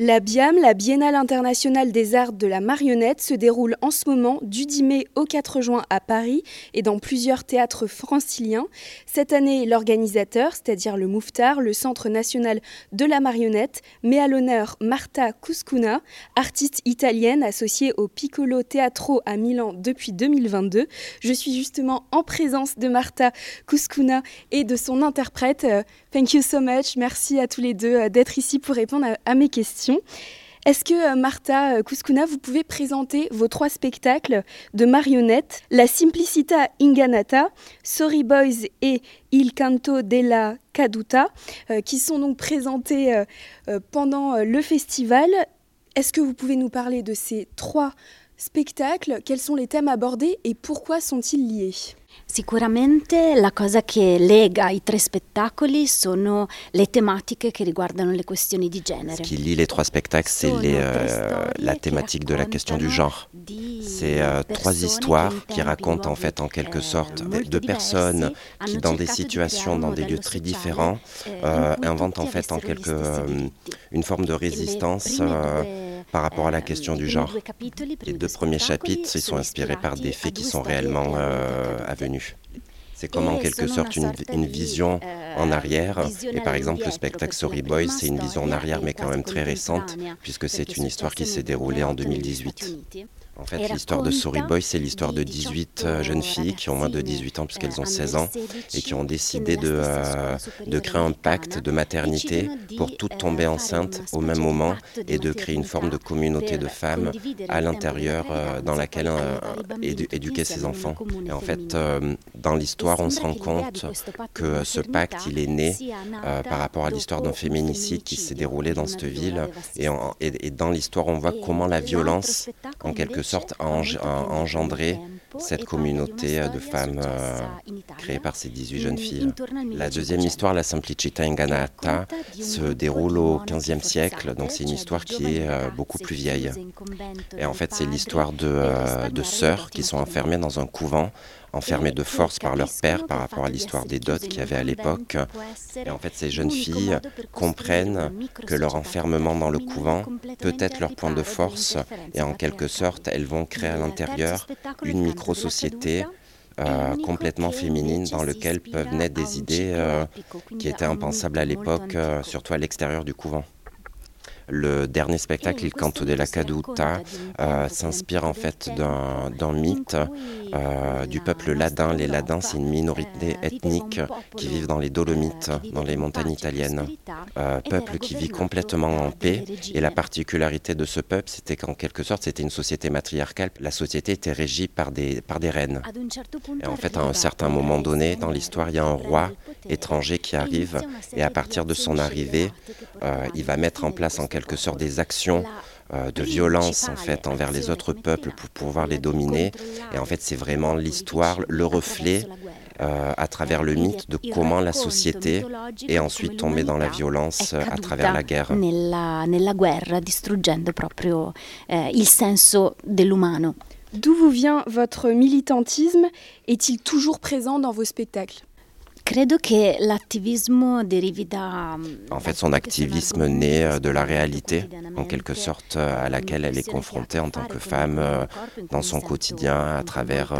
La BIAM, la Biennale internationale des arts de la marionnette, se déroule en ce moment du 10 mai au 4 juin à Paris et dans plusieurs théâtres franciliens. Cette année, l'organisateur, c'est-à-dire le Mouftar, le Centre national de la marionnette, met à l'honneur Marta Cuscuna, artiste italienne associée au Piccolo Teatro à Milan depuis 2022. Je suis justement en présence de Marta Cuscuna et de son interprète. Euh, thank you so much. Merci à tous les deux euh, d'être ici pour répondre à mes questions. Est-ce que euh, Martha Kuskuna, vous pouvez présenter vos trois spectacles de marionnettes, La Simplicita Inganata, Sorry Boys et Il Canto della Caduta, euh, qui sont donc présentés euh, pendant le festival? Est-ce que vous pouvez nous parler de ces trois spectacles Quels sont les thèmes abordés et pourquoi sont-ils liés? Sicuramente la cosa che lega i tre spettacoli sono le tematiche che riguardano le questioni di genere. Ce qui lie les trois spectacles, c'est euh, la thématique de la question du genre. C'est euh, trois histoires qui racontent en fait en quelque sorte de personnes qui dans des situations, dans des lieux très différents, euh, inventent en fait en quelque une forme de résistance par rapport à la question du genre. Les deux premiers chapitres, ils sont inspirés par des faits qui sont réellement euh, avenus. C'est comme en quelque sorte une, une, vision en arrière. Et par exemple, le spectacle Sorry Boys, c'est une vision en arrière, mais quand même très récente, puisque c'est une histoire qui s'est déroulée en 2018. En fait, l'histoire de Sorry Boy, c'est l'histoire de 18 euh, jeunes filles qui ont moins de 18 ans puisqu'elles ont 16 ans et qui ont décidé de, euh, de créer un pacte de maternité pour toutes tomber enceintes au même moment et de créer une forme de communauté de femmes à l'intérieur euh, dans laquelle éduquer ses enfants. Et en fait, dans l'histoire, on se rend compte que ce pacte, il est né par rapport à l'histoire d'un féminicide qui s'est déroulé dans cette ville. Et, et dans l'histoire, on voit comment la violence, en quelque sorte a, engendré cette communauté euh, de femmes euh, créée par ces 18 jeunes filles. La deuxième histoire, la Simplicita Inganata, se déroule au XVe siècle, donc c'est une histoire qui est euh, beaucoup plus vieille. Et en fait, c'est l'histoire de sœurs qui sont enfermées dans un couvent enfermées de force par leur père par rapport à l'histoire des dots qu'il y avait à l'époque. Et en fait, ces jeunes filles comprennent que leur enfermement dans le couvent peut être leur point de force et en quelque sorte, elles vont créer à l'intérieur une micro-société euh, complètement féminine dans laquelle peuvent naître des idées euh, qui étaient impensables à l'époque, euh, surtout à l'extérieur du couvent. Le dernier spectacle, Il Canto della Caduta, euh, s'inspire en fait d'un mythe euh, du peuple ladin. Les ladins, c'est une minorité ethnique qui vivent dans les Dolomites, dans les montagnes italiennes. Euh, peuple qui vit complètement en paix. Et la particularité de ce peuple, c'était qu'en quelque sorte, c'était une société matriarcale. La société était régie par des, par des reines. Et en fait, à un certain moment donné, dans l'histoire, il y a un roi étranger qui arrive. Et à partir de son arrivée, il va mettre en place en quelque quelque sorte des actions euh, de violence en fait envers les autres peuples pour pouvoir les dominer. Et en fait, c'est vraiment l'histoire, le reflet euh, à travers le mythe de comment la société est ensuite tombée dans la violence euh, à travers la guerre. Nella, guerra, distruggendo proprio eh, il senso dell'umano. D'où vous vient votre militantisme? Est-il toujours présent dans vos spectacles? Credo che l'attivismo derivi da... En fait, son activisme naît euh, de la réalité, en quelque sorte, euh, à laquelle elle est confrontée en tant que femme euh, dans son quotidien, à travers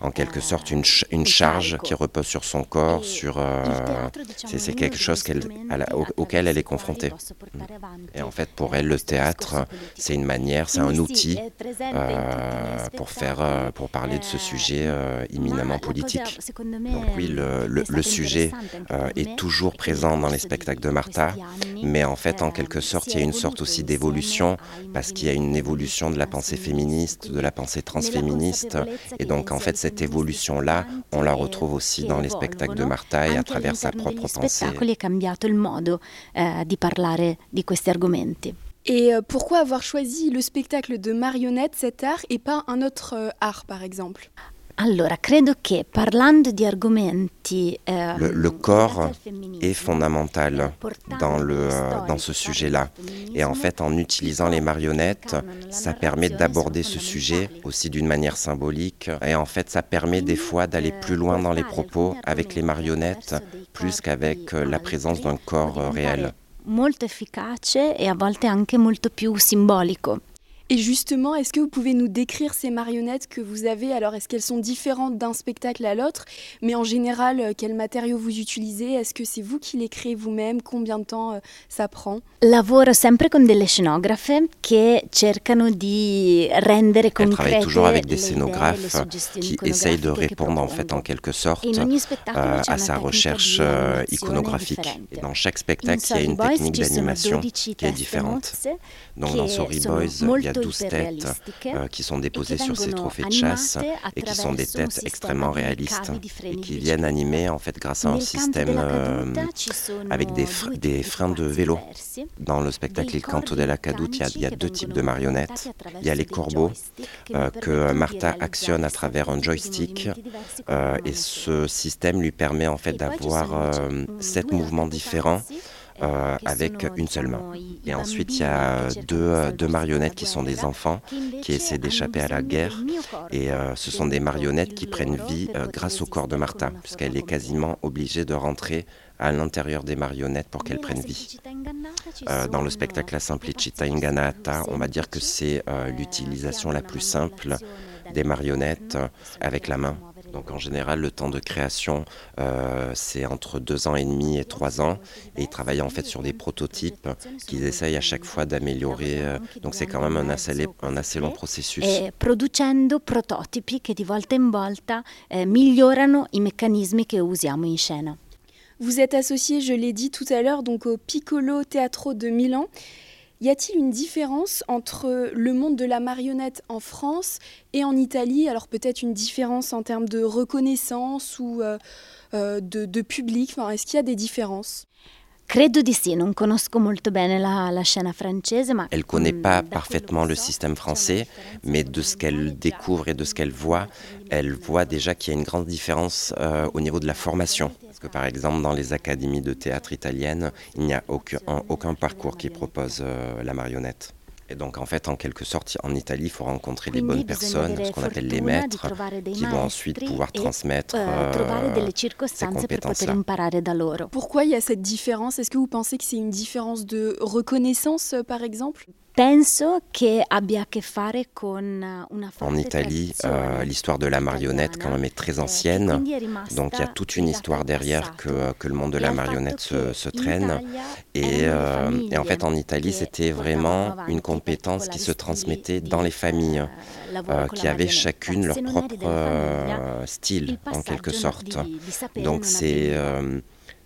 en quelque sorte une, une, charge qui repose sur son corps, sur euh, c'est quelque chose auquel elle est confrontée. Et en fait, pour elle, le théâtre, c'est une manière, c'est un outil euh, pour faire, euh, pour parler de ce sujet imminemment politique. Donc oui, le, le, sujet est toujours présent dans les spectacles de Martha, mais en fait, en quelque sorte, il y a une sorte aussi d'évolution parce qu'il y a une évolution de la pensée féministe, de la pensée transféministe, et donc en fait, cette évolution-là, on la retrouve aussi dans les spectacles de Martha et à travers sa propre pensée. Eh, et euh, pourquoi avoir choisi le spectacle de marionnette, cet art, et pas un autre euh, art, par exemple? Allora, credo che parlando di argomenti le, le, corps est fondamental dans, le, dans ce sujet-là. Et en fait, en utilisant les marionnettes, ça permet d'aborder ce sujet aussi d'une manière symbolique. Et en fait, ça permet des fois d'aller plus loin dans les propos avec les marionnettes, plus qu'avec la présence d'un corps réel. Molto efficace e a volte anche molto più simbolico. Et justement, est-ce que vous pouvez nous décrire ces marionnettes que vous avez? Alors, est-ce qu'elles sont différentes d'un spectacle à l'autre? Mais en général, euh, quels matériaux vous utilisez? Est-ce que c'est vous qui les créez vous-même? Combien de temps euh, ça prend? Lavoro sempre con delle scenografe che cercano di rendere Elle travaille toujours avec des scénographes qui essayent de répondre en fait en quelque sorte euh, à sa recherche iconographique. Et dans chaque spectacle, il y a une technique d'animation qui est différente. Donc dans Sorry Boys, il y a 12 têtes euh, qui sont déposées sur ces trophées de chasse et qui sont des têtes extrêmement réalistes et qui viennent animer en fait grâce à un système euh, avec des, des freins de vélo. Dans le spectacle Il Canto della Caduta, il y, a deux types de marionnettes. Il y a les corbeaux euh, que Martha actionne à travers un joystick et ce système lui permet en fait d'avoir sept mouvements différents euh, avec une seule main. Et ensuite, il y a deux, euh, deux marionnettes qui sont des enfants qui essaient d'échapper à la guerre. Et euh, ce sont des marionnettes qui prennent vie grâce au corps de Martha, puisqu'elle est quasiment obligée de rentrer à l'intérieur des marionnettes pour qu'elles prennent vie. dans le spectacle La Simplicita Ingannata, on va dire que c'est l'utilisation la plus simple des marionnettes avec la main. Donc en général, le temps de création, euh, c'est entre deux ans et demi et trois ans. Et ils travaillent en fait sur des prototypes qu'ils essayent à chaque fois d'améliorer. Euh, donc c'est quand même un assez, un assez long processus. Et producendo prototipi che di volta in volta eh, migliorano i meccanismi che usiamo in scena. Vous êtes associé, je l'ai dit tout à l'heure, donc au Piccolo Teatro de Milan. Y a-t-il une différence entre le monde de la marionnette en France et en Italie? Alors peut-être une différence en termes de reconnaissance ou euh, euh, de, public? Enfin, Est-ce qu'il y a des différences? Credo di sì, non conosco molto bene la, la scena francese, ma... Elle connaît mm, pas parfaitement le système français, mais de ce qu'elle découvre et de ce qu'elle voit, elle voit déjà qu'il y a une grande différence euh, au niveau de la formation. Parce que par exemple, dans les académies de théâtre italiennes, il n'y a aucun, aucun parcours qui propose euh, la marionnette. Et donc en fait, en quelque sorte, en Italie, il faut rencontrer les bonnes personnes, ce qu'on appelle les maîtres, qui vont ensuite pouvoir transmettre eh, euh, ces compétences-là. Pourquoi il y a cette différence? Est-ce que vous pensez que c'est une différence de reconnaissance, par exemple? Una En Italie, euh, l'histoire de la marionnette quand même est très ancienne, donc il y a toute une histoire derrière que, que le monde de la marionnette se, se traîne. Et, euh, et, en fait, en Italie, c'était vraiment une compétence qui se transmettait dans les familles, euh, qui avaient chacune leur propre style, en quelque sorte. Donc c'est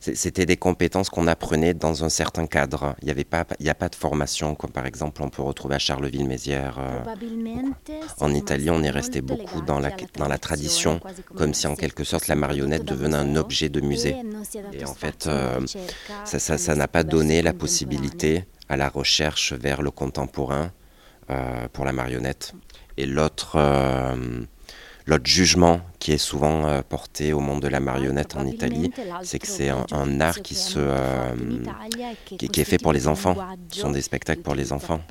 c'était des compétences qu'on apprenait dans un certain cadre. Il n'y avait pas, il a pas de formation, comme par exemple on peut retrouver à Charleville-Mézières. Euh, en Italie, on est resté beaucoup dans la, dans la tradition, comme si en quelque sorte la marionnette devenait un objet de musée. Et en fait, euh, ça n'a pas donné la possibilité à la recherche vers le contemporain euh, pour la marionnette. Et l'autre L'autre jugement qui est souvent euh, porté au monde de la marionnette en Italie, c'est que c'est un, art qui, se, euh, qui, est fait pour les enfants. Ce sont des spectacles pour les enfants.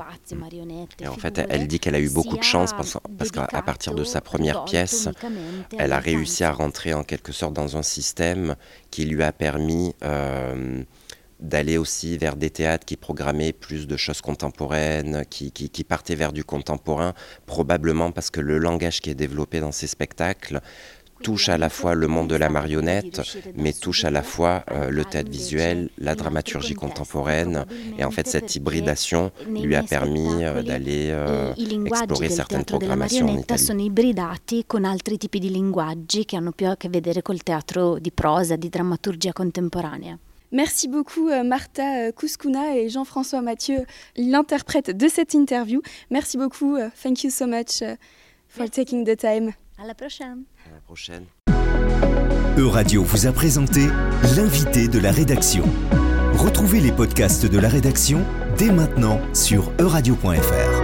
Et en fait, elle dit qu'elle a eu beaucoup de chance parce, parce qu'à partir de sa première pièce, elle a réussi à rentrer en quelque sorte dans un système qui lui a permis... Euh, d'aller aussi vers des théâtres qui programmaient plus de choses contemporaines, qui, qui, partaient vers du contemporain, probablement parce que le langage qui est développé dans ces spectacles touche à la fois le monde de la marionnette, mais touche à la fois euh, le théâtre visuel, la dramaturgie contemporaine. Et en fait, cette hybridation lui a permis euh, d'aller euh, explorer certaines programmations en Italie. sono ibridati con altri tipi di linguaggi che hanno più a che vedere col teatro di prosa, di drammaturgia contemporanea. Merci beaucoup euh, Martha Kouskouna et Jean-François Mathieu, l'interprète de cette interview. Merci beaucoup. Euh, thank you so much for taking the time. À la prochaine. À la prochaine. Euradio vous a présenté l'invité de la rédaction. Retrouvez les podcasts de la rédaction dès maintenant sur euradio.fr.